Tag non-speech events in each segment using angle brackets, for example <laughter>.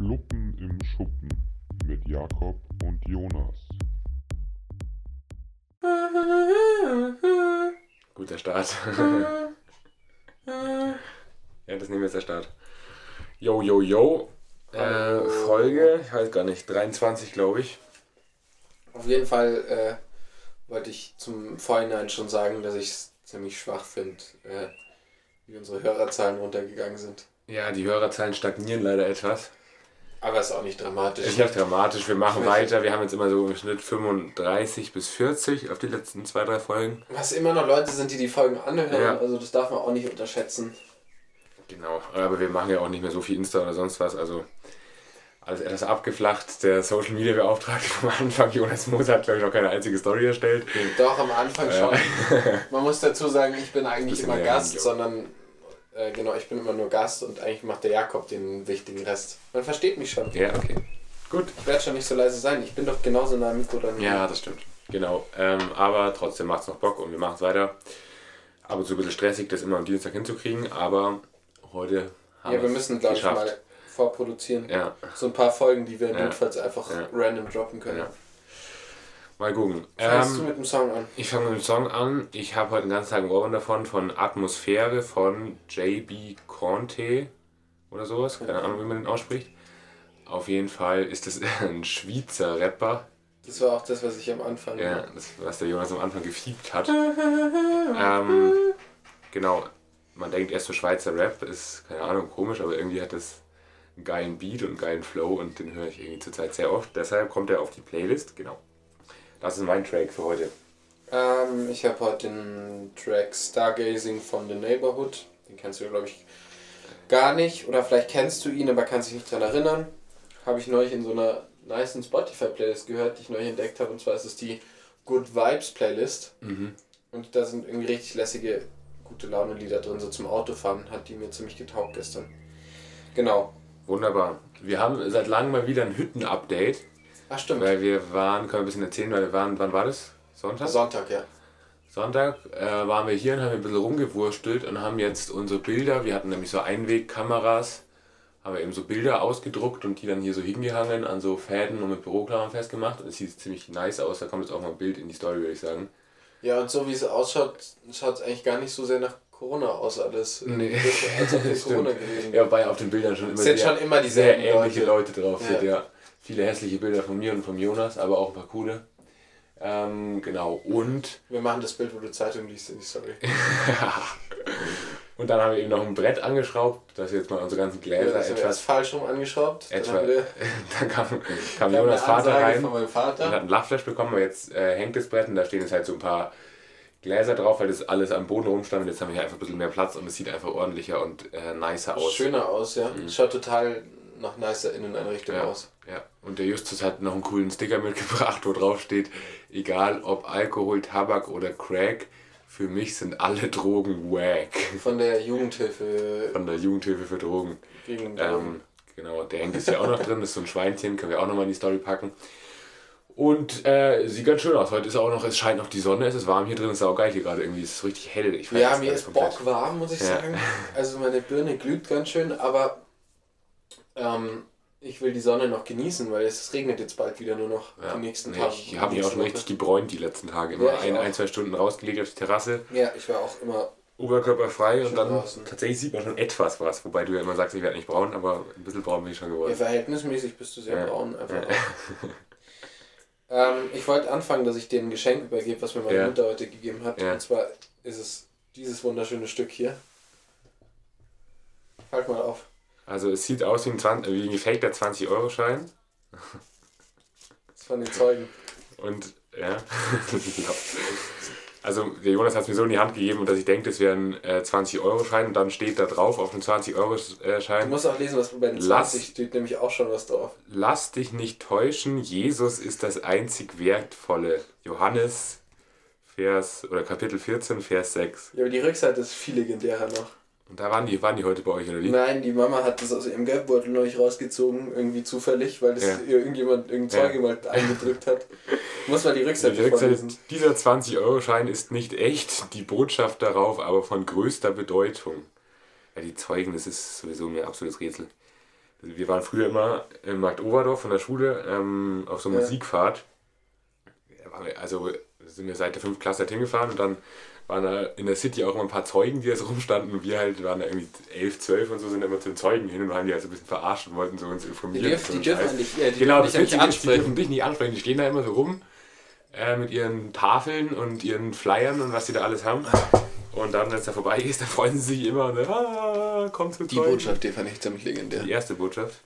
Fluppen im Schuppen mit Jakob und Jonas. Guter Start. <laughs> ja, das nehmen wir jetzt der Start. Yo, yo, yo. Äh, Folge, ich weiß gar nicht, 23 glaube ich. Auf jeden Fall äh, wollte ich zum Vorhinein schon sagen, dass ich es ziemlich schwach finde, äh, wie unsere Hörerzahlen runtergegangen sind. Ja, die Hörerzahlen stagnieren leider etwas. Aber ist auch nicht dramatisch. Ist nicht dramatisch, wir machen weiter. Wir haben jetzt immer so im Schnitt 35 bis 40 auf die letzten zwei, drei Folgen. Was immer noch Leute sind, die die Folgen anhören, Ja. also das darf man auch nicht unterschätzen. Genau, aber wir machen ja auch nicht mehr so viel Insta oder sonst was, also alles etwas abgeflacht. Der Social Media Beauftragte vom Anfang, Jonas Moser, hat glaube ich noch keine einzige Story erstellt. Doch, am Anfang schon. <laughs> Man muss dazu sagen, ich bin eigentlich immer Gast, sondern äh, genau, ich bin immer nur Gast und eigentlich macht der Jakob den wichtigen Rest. Man versteht mich schon. Ja, okay. Gut. Ich werde schon nicht so leise sein. Ich bin doch genauso nah am Mikro dann. Ja, das stimmt. Genau. Ähm, aber trotzdem macht es noch Bock und wir machen es weiter. Ab und zu ein bisschen stressig, das immer am Dienstag hinzukriegen, aber heute haben Ja, wir müssen, glaube ich, mal vorproduzieren. Ja, So ein paar Folgen, die wir Ja. notfalls einfach Ja. random droppen können. Ja. Mal gucken. Fängst du Ähm, mit dem Song an? ich fange mit dem Song an. Ich habe heute den ganzen Tag ein Ohrwurm davon, von Atmosphäre von JB Conte oder sowas. Keine Ahnung, wie man den ausspricht. Auf jeden Fall ist das <laughs> ein Schweizer Rapper. Das war auch das, was ich am Anfang. Ja, das, was der Jonas am Anfang gefiebt hat. <laughs> ähm, genau, man denkt erst so Schweizer Rap, ist, keine Ahnung, komisch, aber irgendwie hat das einen geilen Beat und einen geilen Flow und den höre ich irgendwie zurzeit sehr oft. Deshalb kommt er auf die Playlist, genau. Das ist mein Track für heute. Ähm, ich habe heute den Track Stargazing von The Neighborhood. Den kennst du, glaube ich, gar nicht. Oder vielleicht kennst du ihn, aber kannst dich nicht daran erinnern. Habe ich neulich in so einer nice Spotify-Playlist gehört, die ich neulich entdeckt habe. Und zwar ist es die Good Vibes Playlist. Mhm. Und da sind irgendwie richtig lässige, gute Laune-Lieder drin. So zum Autofahren hat die mir ziemlich getaugt gestern. Genau. Wunderbar. Wir haben seit langem mal wieder ein Hütten-Update, Ach, stimmt. weil wir waren, können wir ein bisschen erzählen, weil wir waren, wann war das? Sonntag? Sonntag, ja. Sonntag äh, waren wir hier und haben ein bisschen rumgewurstelt und haben jetzt unsere Bilder, wir hatten nämlich so Einwegkameras, haben wir eben so Bilder ausgedruckt und die dann hier so hingehangen an so Fäden und mit Büroklammern festgemacht und es sieht ziemlich nice aus, da kommt jetzt auch mal ein Bild in die Story, würde ich sagen. Ja, und so wie es ausschaut, schaut es eigentlich gar nicht so sehr nach Corona aus alles. Nee. Als ob. <laughs> Corona gewesen Ja, wobei auf den Bildern schon immer sind sehr, schon immer sehr dieselben ähnliche Leute. Leute, drauf sind, Ja. Ja. Viele hässliche Bilder von mir und von Jonas, aber auch ein paar coole. Ähm, genau, und Wir machen das Bild, wo du Zeitung liest in die Story. <laughs> <laughs> Und dann haben wir eben noch ein Brett angeschraubt, dass jetzt mal unsere ganzen Ja, Gläser das haben wir etwas. erst falsch rum angeschraubt. Dann Etwa- <laughs> Dann kam, kam Jonas Vater rein von meinem und hat Vater. ein Lachflash bekommen, aber jetzt äh, hängt das Brett und da stehen jetzt halt so ein paar Gläser drauf, weil das alles am Boden rumstand und jetzt haben wir hier einfach ein bisschen mehr Platz und es sieht einfach ordentlicher und äh, nicer aus. Schöner aus, ja. Schaut total nach nicer Inneneinrichtung Ja, aus. ja. Und der Justus hat noch einen coolen Sticker <laughs> mitgebracht, wo drauf steht, egal ob Alkohol, Tabak oder Crack, für mich sind alle Drogen wack. Von der Jugendhilfe Von der Jugendhilfe für Drogen. gegen Ähm, genau, der hängt jetzt hier auch noch drin, das ist so ein Schweinchen, können wir auch nochmal in die Story packen. Und äh, sieht ganz schön aus. Heute ist auch noch, es scheint noch die Sonne, es ist warm hier drin, es ist auch geil hier gerade irgendwie, es ist richtig hell. Ich Ja, mir ist Bock warm, muss ich Ja. sagen. Also meine Birne glüht ganz schön, aber ähm, ich will die Sonne noch genießen, weil es regnet jetzt bald wieder nur noch Ja. die nächsten Nee, Tage. ich habe mich auch schon richtig gebräunt die letzten Tage. Immer Ja, ein, auch. ein, zwei Stunden rausgelegt auf die Terrasse. Ja, ich war auch immer. oberkörperfrei und dann draußen. tatsächlich sieht man schon etwas was. Wobei du ja immer sagst, ich werde nicht braun, aber ein bisschen braun bin ich schon Ja, geworden. verhältnismäßig bist du sehr Ja. braun einfach. Ja. ähm, ich wollte anfangen, dass ich dir ein Geschenk übergebe, was mir meine Ja. Mutter heute gegeben hat. Ja. Und zwar ist es dieses wunderschöne Stück hier. Halt mal auf. Also es sieht aus wie ein, 20, wie ein gefakter 20-Euro-Schein. Das von den Zeugen. Und <laughs> ja. Also der Jonas hat es mir so in die Hand gegeben, dass ich denke, das wäre ein äh, 20-Euro-Schein und dann steht da drauf auf dem Du 20-Euro-Schein, musst auch lesen, was bei den Lass- 20 steht, nämlich auch schon was drauf. lass dich nicht täuschen, Jesus ist das einzig Wertvolle. Johannes, Vers, oder Kapitel 14, Vers 6. Ja, aber die Rückseite ist viel legendärer noch. Und da waren die, waren die heute bei euch, oder wie? Nein, die Mama hat das aus ihrem Geldbeutel neulich rausgezogen, irgendwie zufällig, weil das Ja. ihr irgendjemand, irgendein Ja. Zeuge mal eingedrückt hat. <laughs> Muss mal die Die Rückseite Rückseite, vorlesen. dieser 20-Euro-Schein ist nicht echt, die Botschaft darauf aber von größter Bedeutung. Ja, die Zeugen, das ist sowieso mir absolutes Rätsel. Also wir waren früher immer in Markt Oberdorf von der Schule ähm, auf so einer Ja. Musikfahrt. Ja, Also sind wir seit der 5. Klasse halt hingefahren und dann waren da in der City auch immer ein paar Zeugen, die da so rumstanden und wir halt waren da irgendwie 11, 12 und so sind immer zu den Zeugen hin und haben die halt so ein bisschen verarscht und wollten so uns informieren. Die dürfen- so die dürfen Scheiß. eigentlich- ja, die genau, dürfen nicht ist, die dürfen dich nicht ansprechen, die stehen da immer so rum äh, mit ihren Tafeln und ihren Flyern und was sie da alles haben. Und dann, wenn es da vorbei ist, dann freuen sie sich immer und dann, ah, kommt zu Die Zeugen. Botschaft, die fand ich ziemlich legendär. Die erste Botschaft.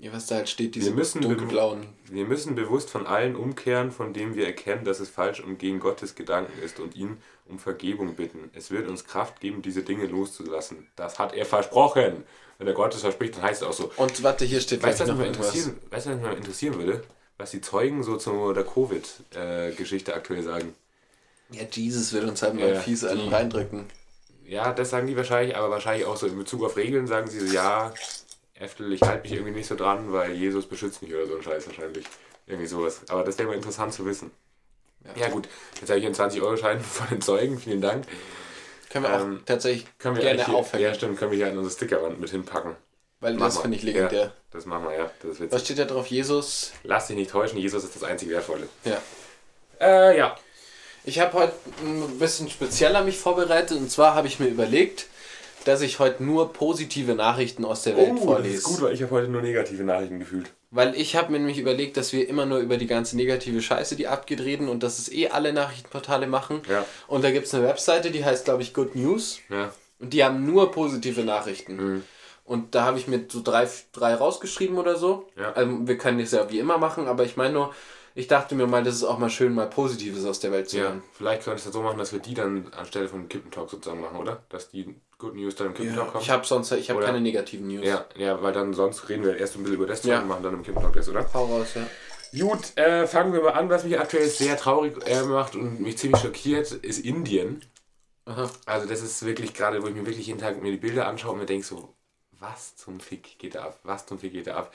Ja, was da halt steht, diese Wir müssen dunkelblauen. Wir müssen bewusst von allen umkehren, von dem wir erkennen, dass es falsch und gegen Gottes Gedanken ist und ihn um Vergebung bitten. Es wird uns Kraft geben, diese Dinge loszulassen. Das hat er versprochen. Wenn er Gottes verspricht, dann heißt es auch so. Und warte, hier steht Weißt was noch interessieren, weißt, du, was mich mal interessieren würde? Was die Zeugen so zu der Covid-Geschichte aktuell sagen. Ja, Jesus wird uns halt mal Ja, fies einen reindrücken. Ja, das sagen die wahrscheinlich, aber wahrscheinlich auch so in Bezug auf Regeln sagen sie so, ja, Äftel, ich halte mich irgendwie nicht so dran, weil Jesus beschützt mich oder so ein Scheiß wahrscheinlich. Irgendwie sowas. Aber das wäre mal interessant zu wissen. Ja. Ja, gut, jetzt habe ich einen 20-Euro-Schein <laughs> von den Zeugen, vielen Dank. Können wir auch Ähm, tatsächlich Können wir gerne hier, aufhängen, Ja, stimmt, können wir hier an unsere Stickerwand mit hinpacken. weil Mach das finde ich legendär. Ja, das machen wir, ja. Das ist Was steht da drauf? Jesus? Lass dich nicht täuschen, Jesus ist das einzig Wertvolle. Ja. Äh, ja. Ich habe heute ein bisschen spezieller mich vorbereitet und zwar habe ich mir überlegt, dass ich heute nur positive Nachrichten aus der Welt Oh, das vorlese. ist gut, weil ich habe heute nur negative Nachrichten gefühlt. Weil ich habe mir nämlich überlegt, dass wir immer nur über die ganze negative Scheiße, die abgeht, reden und dass es eh alle Nachrichtenportale machen. Ja. Und da gibt es eine Webseite, die heißt, glaube ich, Good News. Ja. Und die haben nur positive Nachrichten. Mhm. Und da habe ich mir so drei, drei rausgeschrieben oder so. Ja. Also wir können das ja wie immer machen, aber ich meine nur, ich dachte mir mal, das ist auch mal schön, mal Positives aus der Welt zu Ja, hören. vielleicht könnte ich das so machen, dass wir die dann anstelle von Kippentalk sozusagen machen, oder? Dass die Good News dann im Kippentalk kommen. Ich habe sonst ich habe Oder- keine negativen News. ja, ja, weil dann sonst reden wir erst ein bisschen über das Ja. und machen dann im Kippentalk das, oder? Hau raus, ja. Gut, äh, fangen wir mal an. Was mich aktuell sehr traurig äh, macht und mich ziemlich schockiert, ist Indien. Aha. Also das ist wirklich gerade, wo ich mir wirklich jeden Tag mir die Bilder anschaue und mir denke so, was zum Fick geht da ab? Was zum Fick geht da ab?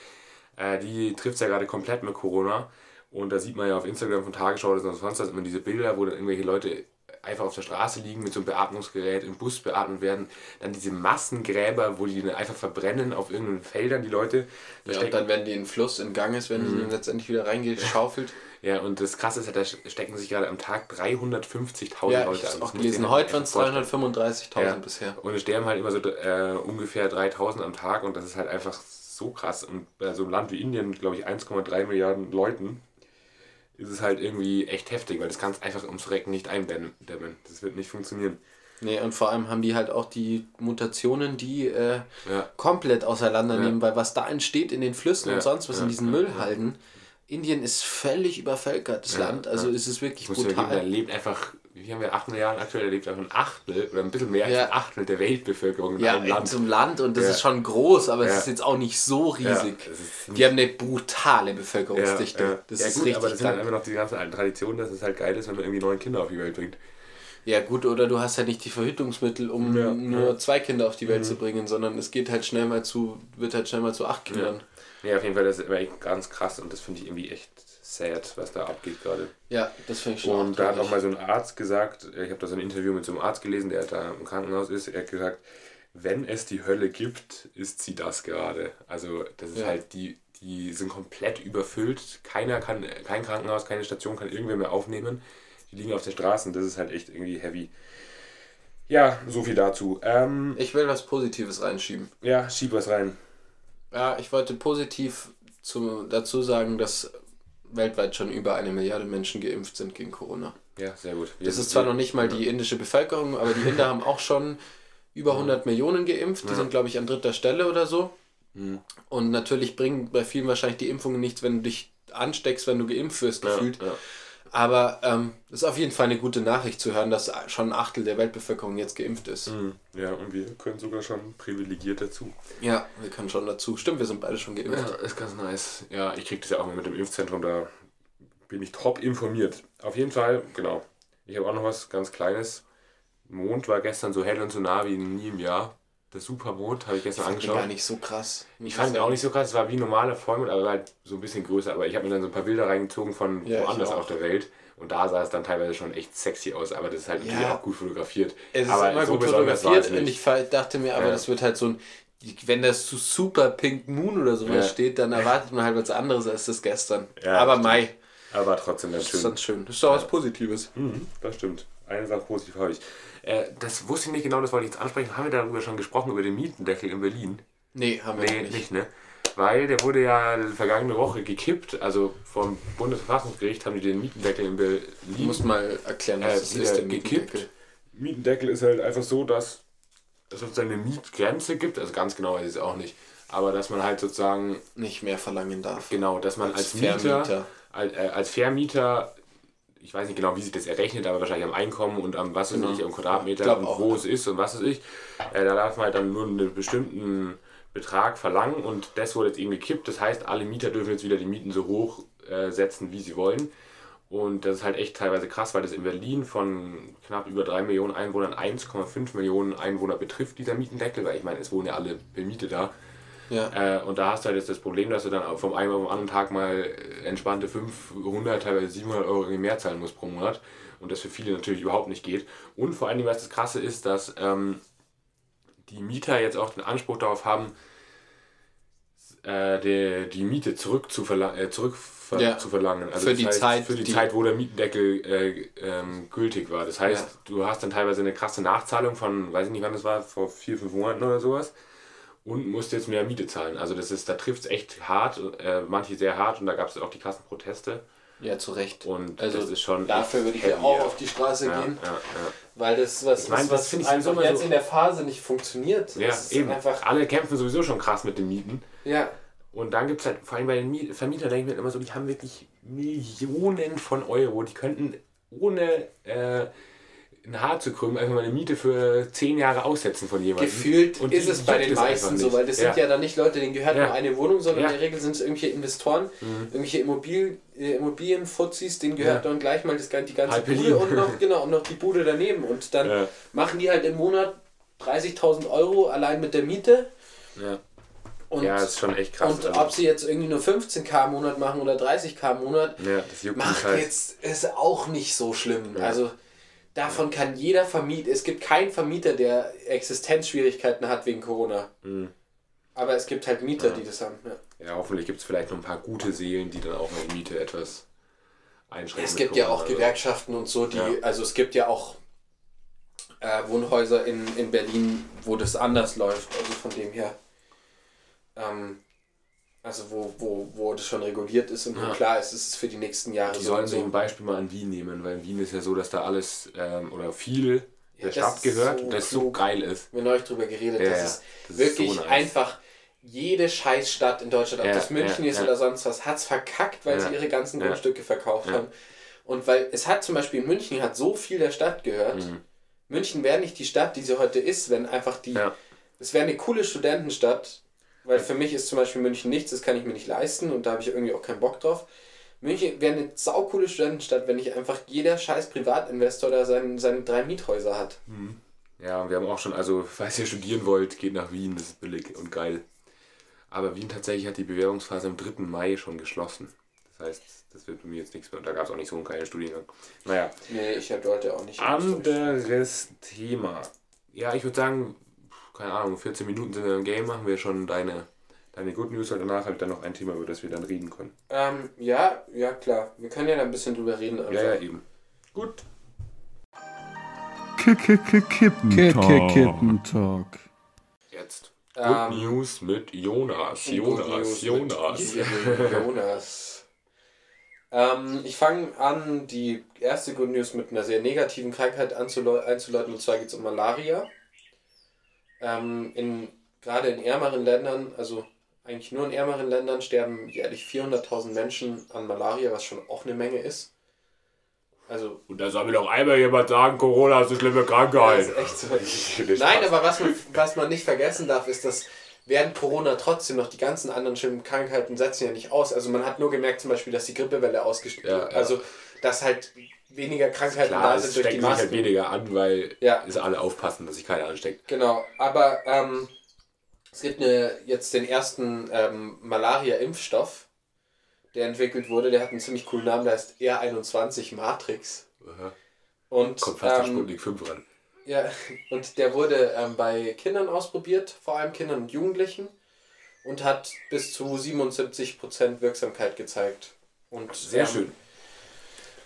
Äh, die trifft es ja gerade komplett mit Corona. Und da sieht man ja auf Instagram von Tagesschau oder sonst was immer diese Bilder, wo dann irgendwelche Leute einfach auf der Straße liegen mit so einem Beatmungsgerät, im Bus beatmet werden. Dann diese Massengräber, wo die dann einfach verbrennen auf irgendeinen Feldern, die Leute. Ja, und dann werden die in Fluss, in Gang ist, werden die dann letztendlich wieder reingeschaufelt. <laughs> Ja, und das Krasse ist, halt, da stecken sich gerade am Tag 350.000 Ja, Leute an. auch Das muss gelesen. Heute waren es einfach vorstellen. 335.000 Ja. bisher. Und es sterben halt immer so äh, ungefähr 3000 am Tag und das ist halt einfach so krass. Und bei so einem Land wie Indien glaube ich, 1,3 Milliarden Leuten ist es halt irgendwie echt heftig, weil das kannst einfach ums Recken nicht eindämmen. Das wird nicht funktionieren. Nee, und vor allem haben die halt auch die Mutationen, die äh, Ja. komplett auseinandernehmen, Ja. weil was da entsteht in den Flüssen Ja, und sonst was in diesen Müllhalden. Indien ist völlig übervölkertes Ja, Land, also ist es wirklich geben, da brutal. lebt einfach, wie haben wir, 8 Milliarden aktuell, da lebt einfach ein Achtel oder ein bisschen mehr als Ja. ein Achtel der Weltbevölkerung in Ja, einem in Land. einem Land und das Ja. ist schon groß, aber es ist jetzt auch nicht so riesig. Ist die haben eine brutale Bevölkerungsdichte. Ja. Das ja, ist gut, richtig aber das sind halt einfach noch die ganzen alten Traditionen, dass es halt geil ist, wenn man irgendwie neun Kinder auf die Welt bringt. Ja gut, oder du hast halt nicht die Verhütungsmittel, um nur. Mhm. zwei Kinder auf die Welt zu bringen, sondern es geht halt schnell mal zu, wird halt schnell mal zu acht Kindern. Ja, auf jeden Fall, das ist immer echt ganz krass und das finde ich irgendwie echt sad, was da abgeht gerade. Ja, das finde ich schon Und da hat auch mal so ein Arzt gesagt, ich habe da so ein Interview mit so einem Arzt gelesen, der da im Krankenhaus ist, er hat gesagt, wenn es die Hölle gibt, ist sie das gerade. Also das ist Ja. halt, die, die sind komplett überfüllt, keiner kann, kein Krankenhaus, keine Station kann irgendwer mehr aufnehmen. Die liegen auf der Straße und das ist halt echt irgendwie heavy. Ja, so viel dazu. Ähm, Ich will was Positives reinschieben. ja, schieb was rein. Ja, ich wollte positiv zu, dazu sagen, dass weltweit schon über eine Milliarde Menschen geimpft sind gegen Corona. Ja, sehr gut. Das ist zwar noch nicht mal die indische Bevölkerung, aber die Inder haben auch schon über 100 Millionen geimpft. Die sind, glaube ich, an dritter Stelle oder so. Mhm. Und natürlich bringen bei vielen wahrscheinlich die Impfungen nichts, wenn du dich ansteckst, wenn du geimpft wirst, ja, gefühlt. ja. Aber ähm, es ist auf jeden Fall eine gute Nachricht zu hören, dass schon ein Achtel der Weltbevölkerung jetzt geimpft ist. Mhm. ja, und wir können sogar schon privilegiert dazu. Ja, wir können schon dazu. Stimmt, wir sind beide schon geimpft. Ja, ist ganz nice. Ja, ich krieg das ja auch mal mit dem Impfzentrum, da bin ich top informiert. Auf jeden Fall, genau. Ich habe auch noch was ganz Kleines. Mond war gestern so hell und so nah wie nie im Jahr. Der Supermond habe ich gestern Ich angeschaut. gar nicht so krass. Ich fand ihn auch nicht so krass, es war wie normaler Vollmond, aber halt so ein bisschen größer. Aber ich habe mir dann so ein paar Bilder reingezogen von Ja, woanders auf der Welt. Und da sah es dann teilweise schon echt sexy aus, aber das ist halt Ja. natürlich auch gut fotografiert. Es ist aber immer so gut fotografiert und ich dachte mir, aber Ja. das wird halt so ein wenn das zu Super Pink Moon oder sowas Ja. steht, dann erwartet man halt was anderes als das gestern. Ja, Aber. Mai, Aber trotzdem das schön. ist dann schön. Das ist doch was Positives. Mhm, das stimmt. Eine Sache positiv habe ich. Äh, das wusste ich nicht genau, das wollte ich jetzt ansprechen. Haben wir darüber schon gesprochen, über den Mietendeckel in Berlin? Nee, haben wir Nee, nicht. nicht, ne? Weil der wurde ja vergangene Woche gekippt. Also vom Bundesverfassungsgericht haben die den Mietendeckel in Berlin. Du musst mal erklären, was Äh, das ist, der gekippt. Mietendeckel. Mietendeckel ist halt einfach so, dass es sozusagen eine Mietgrenze gibt. Also ganz genau weiß ich es auch nicht. Aber dass man halt sozusagen, Nicht mehr verlangen darf. genau, dass man als, Als Mieter, Vermieter. als, äh, als Vermieter, ich weiß nicht genau, wie sich das errechnet, aber wahrscheinlich am Einkommen und am was Genau. ich, am Quadratmeter und wo es ist und was weiß ich. Äh, da darf man halt dann nur einen bestimmten Betrag verlangen und das wurde jetzt eben gekippt. Das heißt, alle Mieter dürfen jetzt wieder die Mieten so hoch äh, setzen, wie sie wollen. Und das ist halt echt teilweise krass, weil das in Berlin von knapp über 3 Millionen Einwohnern 1,5 Millionen Einwohner betrifft, dieser Mietendeckel, weil ich meine, es wohnen ja alle bemietet da. Ja. Äh, und da hast du halt jetzt das Problem, dass du dann vom einen auf den anderen Tag mal äh, entspannte 500, teilweise 700 Euro mehr zahlen musst pro Monat. Und das für viele natürlich überhaupt nicht geht. Und vor allen Dingen, was das Krasse ist, dass ähm, die Mieter jetzt auch den Anspruch darauf haben, äh, die, die Miete zurück zu, verla äh, zurück ver Ja. zu verlangen. Also Für die heißt, Zeit, Für die, die- Zeit, wo der Mietendeckel äh, ähm, gültig war. Das heißt, Ja. du hast dann teilweise eine krasse Nachzahlung von, weiß ich nicht wann das war, vor vier, fünf Monaten oder sowas und musst jetzt mehr Miete zahlen. Also das ist, da trifft es echt hart, äh, manche sehr hart und da gab es auch die krassen Proteste ja, zu Recht. und Also das ist schon Dafür würde ich ja auch auf die Straße ja, gehen, ja, ja. weil das was, Ich das was finde ich einfach jetzt so- in der Phase nicht funktioniert. Ja, eben. einfach, Alle kämpfen sowieso schon krass mit den Mieten. ja, Und dann gibt es halt, vor allem bei den Mie- Vermietern, denke ich mir immer so, die haben wirklich Millionen von Euro. Die könnten ohne äh, ein Haar zu krümmen einfach mal eine Miete für zehn Jahre aussetzen von jemandem. Gefühlt Und ist es bei den meisten so, weil das Ja. sind ja dann nicht Leute, denen gehört Ja. nur eine Wohnung, sondern Ja. Mhm. in der Regel sind es irgendwelche Investoren, irgendwelche Immobil äh, Immobilienfuzis, denen gehört dann gleich mal das, die ganze Halb. Bude und noch, genau, und noch die Bude daneben. Und dann machen die halt im Monat 30.000 Euro allein mit der Miete. Ja. Und, ja, das ist schon echt krass. und also, ob sie jetzt irgendwie nur 15k im Monat machen oder 30k im Monat, ja, macht halt. jetzt ist auch nicht so schlimm. Ja. Also davon kann jeder Vermieter, es gibt keinen Vermieter, der Existenzschwierigkeiten hat wegen Corona. Mhm. Aber es gibt halt Mieter, Ja. die das haben. Ja. Ja, hoffentlich gibt es vielleicht noch ein paar gute Seelen, die dann auch die Miete etwas einschränken. Es gibt ja auch also. Gewerkschaften und so, die, Ja. also es gibt ja auch äh, Wohnhäuser in, in Berlin, wo das anders läuft. Also von dem her. Ähm, also wo, wo, wo das schon reguliert ist und wo Ja. klar ist, es ist für die nächsten Jahre Die sollen so. ein Beispiel mal an Wien nehmen, weil in Wien ist ja so, dass da alles ähm, oder viel der Stadt gehört so und das so geil ist. Wir haben neulich drüber geredet, Ja, das ist Das ist wirklich so nice. einfach jede Scheißstadt in Deutschland, ob das München ist oder sonst was, hat es verkackt, weil sie ihre ganzen. Grundstücke verkauft haben. Und weil es hat zum Beispiel in München hat so viel der Stadt gehört. Mhm. München wäre nicht die Stadt, die sie heute ist, wenn einfach die. Es wäre eine coole Studentenstadt, weil für mich ist zum Beispiel München nichts, das kann ich mir nicht leisten und da habe ich irgendwie auch keinen Bock drauf. München wäre eine saukoole Studentenstadt, wenn nicht einfach jeder scheiß Privatinvestor da seine, seine drei Miethäuser hat. Ja, und wir haben auch schon, also falls ihr studieren wollt, geht nach Wien, das ist billig und geil. Aber Wien tatsächlich hat die Bewerbungsphase am 3. Mai schon geschlossen. Das heißt, das wird bei mir jetzt nichts mehr. Und da gab es auch nicht so einen geilen Studiengang. Naja, Nee, ich wollte auch nicht. anderes Thema. Ja, ich würde sagen, keine Ahnung, 14 Minuten sind wir im Game, machen wir schon deine, deine Good News und danach habe ich dann noch ein Thema, über das wir dann reden können. Ähm, ja, ja klar. Wir können ja da ein bisschen drüber reden. Einfach. Ja, ja, eben. Gut. Kippentalk. Jetzt. Good Ähm, News mit Jonas. Jonas, News Jonas. Jonas. ähm, ich fange an, die erste Good News mit einer sehr negativen Krankheit einzuleiten, und zwar geht es um Malaria. Ähm, in, gerade in ärmeren Ländern, also eigentlich nur in ärmeren Ländern, sterben jährlich 400.000 Menschen an Malaria, was schon auch eine Menge ist. Also, Und da soll mir doch einmal jemand sagen, Corona ist eine schlimme Krankheit. so. Nein, aber was man, was man nicht vergessen darf, ist, dass während Corona trotzdem noch die ganzen anderen schlimmen Krankheiten setzen ja nicht aus. Also man hat nur gemerkt zum Beispiel, dass die Grippewelle ausgestiegen Ja, ja. Also dass halt weniger Krankheiten Klar, da es sind durch die halt Masken. weniger an, weil Ja. es alle aufpassen, dass sich keiner ansteckt. Genau, aber ähm, es gibt eine, jetzt den ersten ähm, Malaria-Impfstoff, der entwickelt wurde. Der hat einen ziemlich coolen Namen, der heißt R21 Matrix. Und Kommt fast ähm, Sputnik 5 ran. Ja, <laughs> und der wurde ähm, bei Kindern ausprobiert, vor allem Kindern und Jugendlichen, und hat bis zu 77% Wirksamkeit gezeigt. Und, Sehr ähm, schön.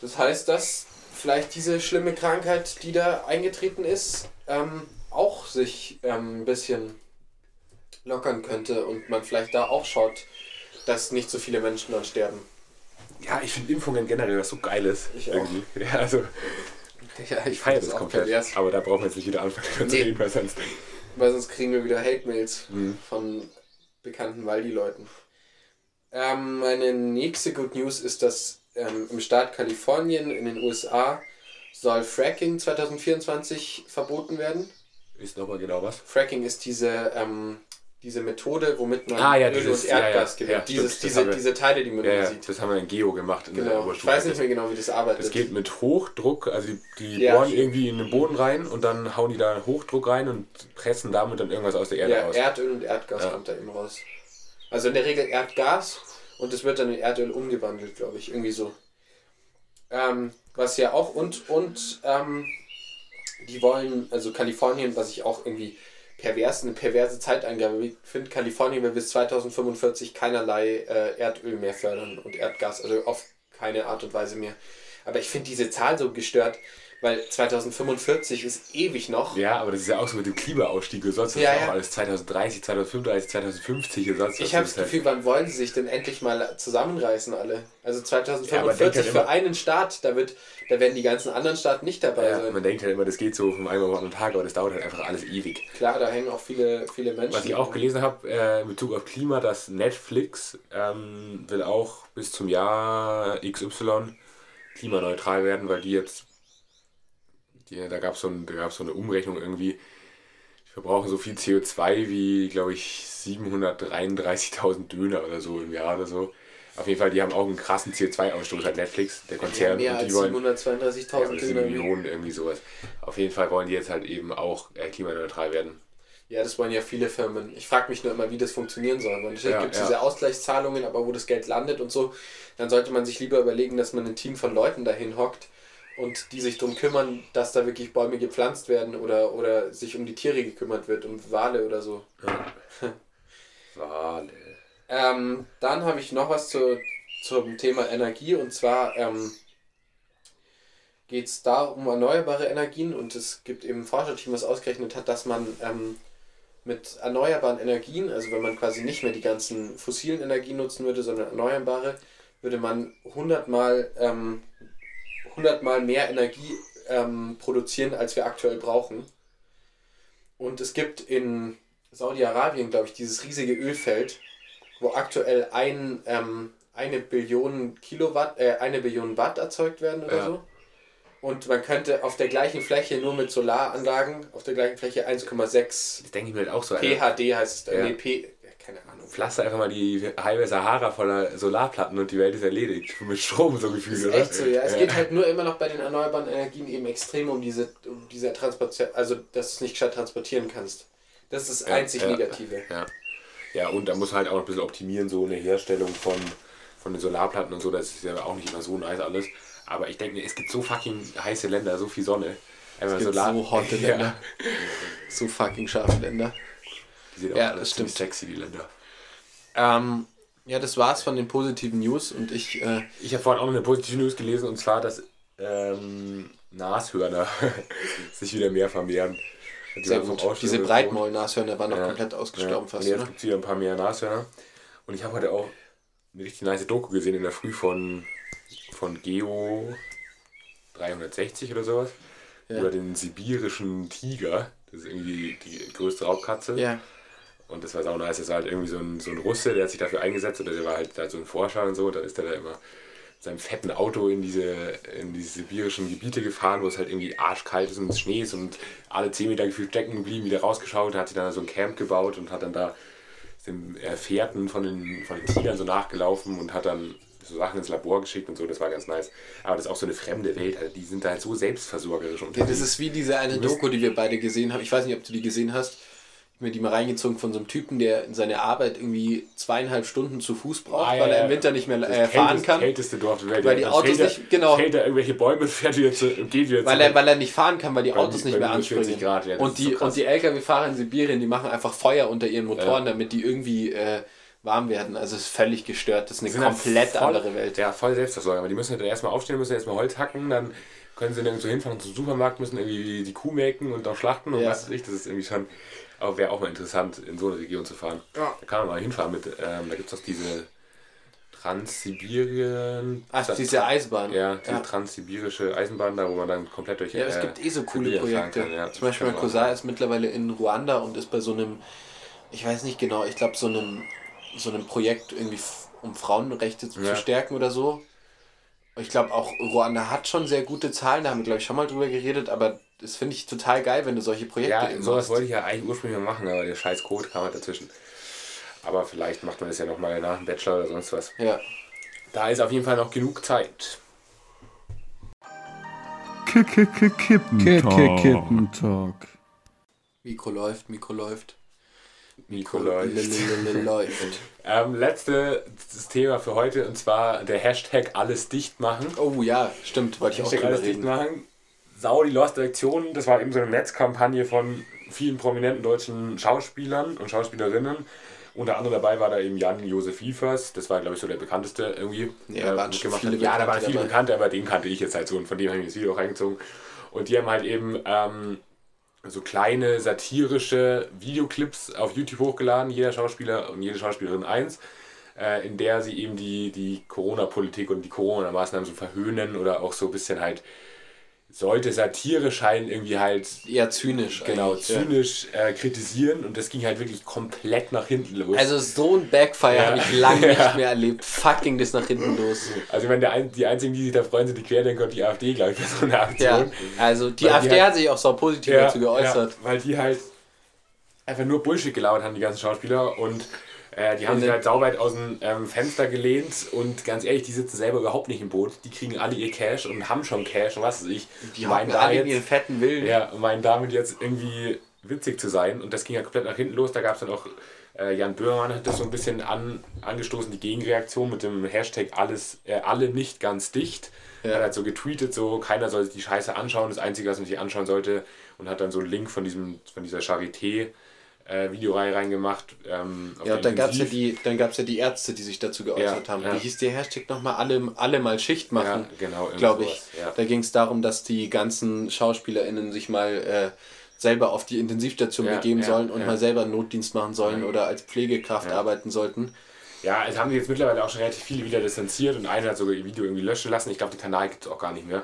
Das heißt, dass vielleicht diese schlimme Krankheit, die da eingetreten ist, ähm, auch sich ähm, ein bisschen lockern könnte und man vielleicht da auch schaut, dass nicht so viele Menschen dann sterben. Ja, ich finde Impfungen generell was so Geiles. Ich auch. irgendwie. Ja, also <laughs> Ja, ich feiere das komplett. pervers. Aber da brauchen wir jetzt nicht wieder anfangen zu Nee. reden, weil sonst. Weil sonst kriegen wir wieder Hate-Mails Mhm. von bekannten Waldi-Leuten. Ähm, meine nächste Good News ist, dass ähm, im Staat Kalifornien in den USA soll Fracking 2024 verboten werden. Ist nochmal genau was? Fracking ist diese, ähm, diese Methode, womit man Ah, ja, Öl dieses- und Erdgas ja, gewinnt. ja, dieses, stimmt, das diese, wir- diese Teile, die man Ja, sieht. das haben wir in Geo gemacht in der Genau. Ich Oberstufe. weiß nicht mehr genau, wie das arbeitet. Das geht mit Hochdruck, also die, die bohren irgendwie in den Boden rein und dann hauen die da Hochdruck rein und pressen damit dann irgendwas aus der Erde ja, aus. Erdöl und Erdgas kommt da eben raus. Also in der Regel Erdgas und es wird dann in Erdöl umgewandelt, glaube ich. Irgendwie so. Ähm, was ja auch und und ähm, die wollen, also Kalifornien, was ich auch irgendwie pervers, eine perverse Zeiteingabe finde, Kalifornien will bis 2045 keinerlei äh, Erdöl mehr fördern und Erdgas, also auf keine Art und Weise mehr. Aber ich finde diese Zahl so gestört, weil 2045 ist ewig noch. Ja, aber das ist ja auch so mit dem Klimaausstieg. Du sollst das Ja, ja, auch ja. alles 2030, 2035, 2050 und sonst Ich was. habe Das Gefühl, wann wollen sie sich denn endlich mal zusammenreißen alle? Also Ja, 2045 aber denk halt für immer- einen Staat, da wird, da werden die ganzen anderen Staaten nicht dabei Ja, sein. man denkt halt immer, das geht so vom einen auf den anderen Tag, aber das dauert halt einfach alles ewig. Klar, da hängen auch viele, viele Menschen. Was ich auch gelesen habe äh, in Bezug auf Klima, dass Netflix ähm, will auch bis zum Jahr XY klimaneutral werden, weil die jetzt, die, da gab es so, gab's so eine Umrechnung irgendwie, die verbrauchen so viel CO2 wie, glaube ich, 733.000 Döner oder so im Jahr oder so. Auf jeden Fall, die haben auch einen krassen CO2-Ausstoß, halt Netflix, der Konzern. mehr und als die wollen, 732.000 ja, das sind Döner. Millionen, irgendwie sowas. Auf jeden Fall wollen die jetzt halt eben auch äh, klimaneutral werden. Ja, das wollen ja viele Firmen. Ich frage mich nur immer, wie das funktionieren soll. Weil natürlich Ja, gibt es ja. diese Ausgleichszahlungen, aber wo das Geld landet und so, dann sollte man sich lieber überlegen, dass man ein Team von Leuten dahin hockt und die sich darum kümmern, dass da wirklich Bäume gepflanzt werden oder, oder sich um die Tiere gekümmert wird, um Wale oder so. <laughs> Wale. Ähm, dann habe ich noch was zu, zum Thema Energie und zwar ähm, geht es da um erneuerbare Energien und es gibt eben ein Forscherteam, das ausgerechnet hat, dass man ähm, mit erneuerbaren Energien, also wenn man quasi nicht mehr die ganzen fossilen Energien nutzen würde, sondern erneuerbare, würde man 100 Mal, ähm, 100 Mal mehr Energie ähm, produzieren, als wir aktuell brauchen. Und es gibt in Saudi-Arabien, glaube ich, dieses riesige Ölfeld, wo aktuell ein, ähm, eine Billion Kilowatt, äh, eine Billion Watt erzeugt werden oder Ja. so. Und man könnte auf der gleichen Fläche nur mit Solaranlagen, auf der gleichen Fläche 1,6 Das denke ich mir halt auch so. PHD heißt es. Ja. Nee, P. Pflaster einfach mal die halbe Sahara voller Solarplatten und die Welt ist erledigt. Mit Strom so gefühlt, oder? echt so, ja. Es geht halt nur immer noch bei den erneuerbaren Energien eben extrem um diese, um diese Transportation, also dass du es nicht gescheit transportieren kannst. Das ist das Ja, einzig ja, Negative. Ja. ja, und da muss halt auch noch ein bisschen optimieren, so eine Herstellung von, von den Solarplatten und so. Das ist ja auch nicht immer so nice alles. Aber ich denke mir, es gibt so fucking heiße Länder, so viel Sonne. Einfach gibt so hotte <laughs> Länder. So fucking scharfe Länder. Die sind auch Ja, das stimmt. sexy, die Länder. Ähm, ja, das war's von den positiven News und ich, äh, Ich habe vorhin auch noch eine positive News gelesen und zwar, dass ähm, Nashörner <laughs> sich wieder mehr vermehren. Die sehr gut. Diese. Breitmaul-Nashörner waren noch Ja. komplett ausgestorben ja. fast, Und jetzt gibt es wieder ein paar mehr Nashörner. Und ich habe heute auch eine richtig nice Doku gesehen in der Früh von, von Geo 360 oder sowas. Ja. Über den sibirischen Tiger. Das ist irgendwie die größte Raubkatze. Ja. Und das war sau nice. Das war halt irgendwie so ein, so ein Russe, der hat sich dafür eingesetzt oder der war halt da so ein Forscher und so. Und dann ist der da immer mit seinem fetten Auto in diese, in diese sibirischen Gebiete gefahren, wo es halt irgendwie arschkalt ist und es Schnee ist und alle 10 Meter gefühlt stecken geblieben, wieder rausgeschaut, hat sich dann so ein Camp gebaut und hat dann da den äh, Fährten von den, von den Tigern so nachgelaufen und hat dann so Sachen ins Labor geschickt und so, das war ganz nice. Aber das ist auch so eine fremde Welt, also die sind da halt so selbstversorgerisch Ja, unterwegs. das ist wie diese eine Doku, die wir beide gesehen haben. Ich weiß nicht, ob du die gesehen hast. Mir die mal reingezogen von so einem Typen, der in seine Arbeit irgendwie zweieinhalb Stunden zu Fuß braucht, Ah, ja, weil er im Winter nicht mehr Das äh, fahren kann. kälteste Dorf der Welt. Weil die Dann Autos fällt er- nicht- genau. Fällt er irgendwelche Bäume, <laughs> fährt wieder zu, geht wieder Weil er, weil er nicht fahren kann, weil die Bei Autos mi- nicht mehr minus 40 anspringen. Grad, ja, das und, die, so und die LKW-Fahrer in Sibirien, die machen einfach Feuer unter ihren Motoren, Ja. damit die irgendwie äh, warm werden. Also es ist völlig gestört. Das ist eine komplett voll- andere Welt. Ja, voll Selbstversorger. Aber die müssen dann erstmal aufstehen, müssen erstmal Holz hacken, dann können sie nirgendwo hinfahren zum Supermarkt, müssen irgendwie die Kuh melken und auch schlachten und was weiß ich. Das ist irgendwie schon, aber wäre auch mal interessant, in so eine Region zu fahren. Ja. Da kann man mal hinfahren mit, ähm, da gibt es doch diese Transsibirien. Ach, diese Eisenbahn. Ja, diese ja. transsibirische Eisenbahn da, wo man dann komplett durch Ja, es äh, gibt eh so coole Sibirien Projekte. ja. Zum Beispiel mein Cousin ist mittlerweile in Ruanda und ist bei so einem, ich weiß nicht genau, ich glaube so einem, so einem Projekt irgendwie, um Frauenrechte zu Ja. stärken oder so. Ich glaube auch Ruanda hat schon sehr gute Zahlen, da haben wir glaube ich schon mal drüber geredet, aber das finde ich total geil, wenn du solche Projekte Ja, eben sowas wollte ich ja eigentlich ursprünglich mal machen, aber der scheiß Code kam halt dazwischen. Aber vielleicht macht man das ja nochmal nach dem Bachelor oder sonst was. Ja. Da ist auf jeden Fall noch genug Zeit. Kippentalk. Kippentalk. Mikro läuft, Mikro läuft. Nikolai. Läuft. Ähm, letztes Thema für heute und zwar der Hashtag alles dicht machen. Oh ja, stimmt, wollte ich auch Hashtag drüber alles dicht machen. Sau die Lost Lektionen, das war eben so eine Netzkampagne von vielen prominenten deutschen Schauspielern und Schauspielerinnen. Unter anderem dabei war da eben Jan-Josef Liefers, das war glaube ich so der bekannteste irgendwie. Ja, äh, waren schon viele hat. Ja, da waren viele. Bekannte, aber den kannte ich jetzt halt so und von dem habe ich das Video auch reingezogen. Und die haben halt eben ähm, so kleine satirische Videoclips auf YouTube hochgeladen, jeder Schauspieler und jede Schauspielerin eins, äh, in der sie eben die, die Corona-Politik und die Corona-Maßnahmen so verhöhnen oder auch so ein bisschen halt, sollte Satire scheinen, irgendwie halt Eher zynisch. genau eigentlich, ja. zynisch äh, kritisieren und das ging halt wirklich komplett nach hinten los. Also so ein Backfire Ja. habe ich lange <laughs> Ja. nicht mehr erlebt. Fuck ging das nach hinten los. Also ich meine, der die einzigen, die sich da freuen, sind die Querdenker und die AfD, glaube ich, bei so einer Aktion. Ja, also die Weil die AfD halt- hat sich auch so positiv dazu geäußert. Ja, weil die halt einfach nur Bullshit gelabert haben, die ganzen Schauspieler. Und äh, die haben Und sich dann- halt sauweit aus dem ähm, Fenster gelehnt. Und ganz ehrlich, die sitzen selber überhaupt nicht im Boot. Die kriegen alle ihr Cash und haben schon Cash und was weiß ich. Die meinen hocken alle in ihren fetten Willen. ja, und meinen damit jetzt irgendwie witzig zu sein. Und das ging ja komplett nach hinten los. Da gab es dann auch, äh, Jan Böhmermann hat das so ein bisschen an, angestoßen, die Gegenreaktion mit dem Hashtag alles, äh, alle nicht ganz dicht. Ja. Er hat halt so getweetet, so keiner soll sich die Scheiße anschauen. Das Einzige, was man sich anschauen sollte, und hat dann so einen Link von, diesem, von dieser Charité. Äh, Videoreihe reingemacht. Ähm, Ja, und dann gab es ja, die, dann gab's ja die Ärzte, die sich dazu geäußert Ja, haben. ja. Wie hieß der Hashtag nochmal? Alle, alle mal Schicht machen, Ja, genau, glaube ich. Da ging es darum, dass die ganzen SchauspielerInnen sich mal äh, selber auf die Intensivstation begeben sollen und mal selber Notdienst machen sollen oder als Pflegekraft arbeiten sollten. Ja, es haben sich jetzt mittlerweile auch schon relativ viele wieder distanziert und einer hat sogar ihr Video irgendwie löschen lassen. Ich glaube, den Kanal gibt es auch gar nicht mehr.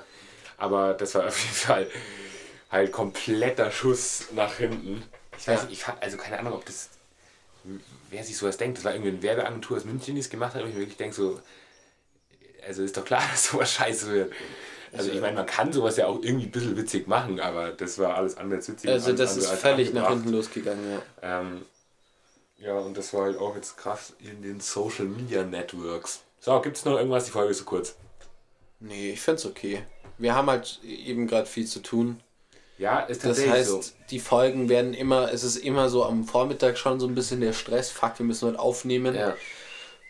Aber das war auf jeden Fall halt kompletter Schuss nach hinten. Ich weiß nicht, ich fand, also keine Ahnung, ob das, wer sich sowas denkt. Das war irgendwie eine Werbeagentur aus München, die es gemacht hat, wo ich mir wirklich denke, so, also ist doch klar, <laughs> dass sowas scheiße wird. Also ich meine, man kann sowas ja auch irgendwie ein bisschen witzig machen, aber das war alles andere als witzig. Also und das ist völlig nach hinten losgegangen, ja. Ähm, ja, und das war halt auch jetzt krass in den Social Media Networks. So, gibt es noch irgendwas? Die Folge ist so kurz. Nee, ich find's okay. Wir haben halt eben gerade viel zu tun. Ja, ist Das tatsächlich heißt, so. die Folgen werden immer, es ist immer so am Vormittag schon so ein bisschen der Stress. Fuck, wir müssen heute aufnehmen. Ja.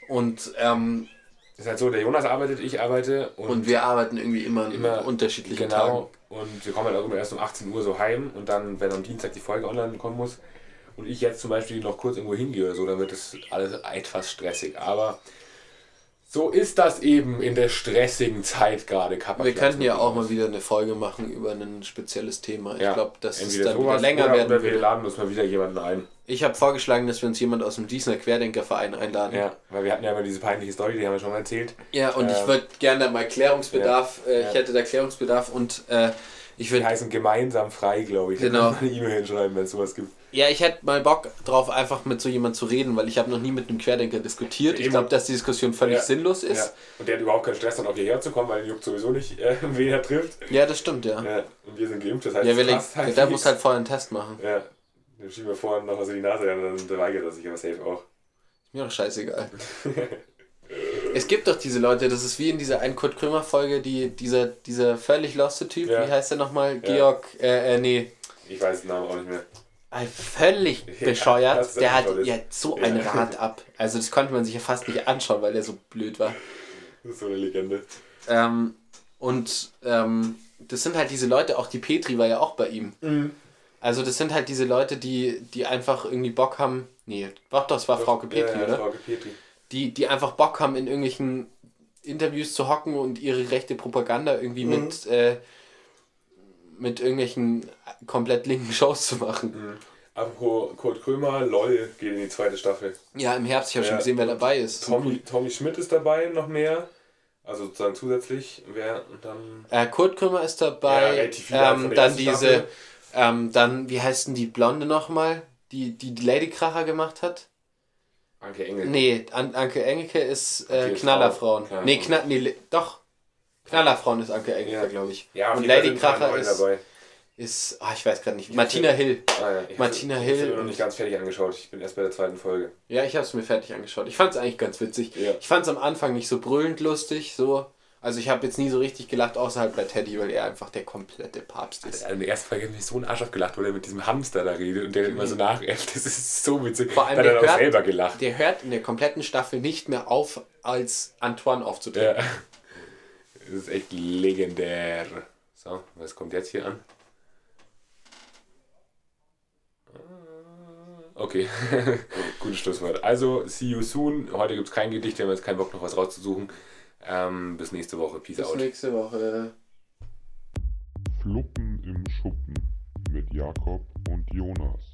Und, ähm, Ist halt so, der Jonas arbeitet, ich arbeite und, und wir arbeiten irgendwie immer immer unterschiedlichen Tagen. genau. Und wir kommen halt auch immer erst um 18 Uhr so heim und dann, wenn am Dienstag die Folge online kommen muss und ich jetzt zum Beispiel noch kurz irgendwo hingehe oder so, dann wird das alles etwas stressig. Aber so ist das eben in der stressigen Zeit gerade. Wir könnten ja auch mal wieder eine Folge machen über ein spezielles Thema. Ich Ja, glaube, dass es Entweder dann wieder länger oder, werden oder wir würde. laden uns mal wieder jemanden ein. Ich habe vorgeschlagen, dass wir uns jemand aus dem Diesner Querdenkerverein einladen. Ja, weil wir hatten ja immer diese peinliche Story, die haben wir schon mal erzählt. Ja, und ich Ähm, würde gerne mal Klärungsbedarf, äh, Ja. ich hätte da Klärungsbedarf und äh, ich Die würde, heißen gemeinsam frei, glaube ich. Genau. kann man eine E-Mail hinschreiben, wenn es sowas gibt. Ja, ich hätte mal Bock drauf, einfach mit so jemand zu reden, weil ich habe noch nie mit einem Querdenker diskutiert. Ich glaube, dass die Diskussion völlig Ja. sinnlos Ja. ist. Und der hat überhaupt keinen Stress, dann auf hierher zu kommen, weil den juckt sowieso nicht, <laughs> äh, wen er trifft. Ja, das stimmt, ja. Ja, und wir sind geimpft, das heißt, Ja, es passt ich, der muss halt vorher einen Test machen. Ja, dann schieben wir vorne noch was in die Nase dann dann weigert er sich aber safe auch. Mir doch scheißegal. <laughs> es gibt doch diese Leute, das ist wie in dieser einen Kurt Krömer Folge, die, dieser, dieser völlig loste Typ, Ja. wie heißt der nochmal? Ja. Georg, äh, äh, nee. Ich weiß den Namen auch nicht mehr. Völlig Ja, bescheuert. ist der hat ja so ein Ja. Rad ab. Also das konnte man sich ja fast nicht anschauen, weil der so blöd war. Das ist so eine Legende. Ähm, und ähm, das sind halt diese Leute, auch die Petri war ja auch bei ihm. Also das sind halt diese Leute, die, die einfach irgendwie Bock haben. Nee, doch, das war Frauke Petri, ja, oder? Frauke Petri. Die, die einfach Bock haben, in irgendwelchen Interviews zu hocken und ihre rechte Propaganda irgendwie mit, äh, mit irgendwelchen komplett linken Shows zu machen. Apropos Kurt Krömer, LOL geht in die zweite Staffel. Ja, im Herbst, ich habe Ja. schon gesehen, wer dabei ist. Tommy, Tommy Schmidt ist dabei, noch mehr. Also sozusagen zusätzlich. Wer dann. Äh, Kurt Krümmer ist Ja, dabei. von ähm, dann diese, ähm, dann, wie heißt denn die Blonde nochmal? Die, die die Ladykracher gemacht hat? Anke Engel. Nee, An Anke Engelke ist äh, Knallerfrauen. Frau. Nee, Kna nee, doch. Knallerfrauen ist Anke Engelke, Ja. glaube ich. Ja, Und Ladykracher neue ist, dabei. ist ah, ich weiß gerade nicht. Martina Hill. Ah, ja. Ich Martina hab's- ich Hill mir noch nicht ganz fertig angeschaut. Ich bin erst bei der zweiten Folge. Ja, ich habe es mir fertig angeschaut. Ich fand es eigentlich ganz witzig. Ja. Ich fand es am Anfang nicht so brüllend lustig, so. Also ich habe jetzt nie so richtig gelacht, außer halt bei Teddy, weil er einfach der komplette Papst ist. Also in der ersten Folge hat mich so ein Arsch aufgelacht, weil er mit diesem Hamster da redet und der immer so nachäfft. Das ist so witzig. Vor allem der er auch hört- selber gelacht. Der hört in der kompletten Staffel nicht mehr auf, als Antoine aufzutreten. Ja. Das ist echt legendär. So, was kommt jetzt hier an? Okay, <laughs> gutes Schlusswort. Also, see you soon. Heute gibt es kein Gedicht, wir haben jetzt keinen Bock, noch was rauszusuchen. Ähm, bis nächste Woche. Peace Bis out. nächste Woche. Fluppen im Schuppen mit Jakob und Jonas.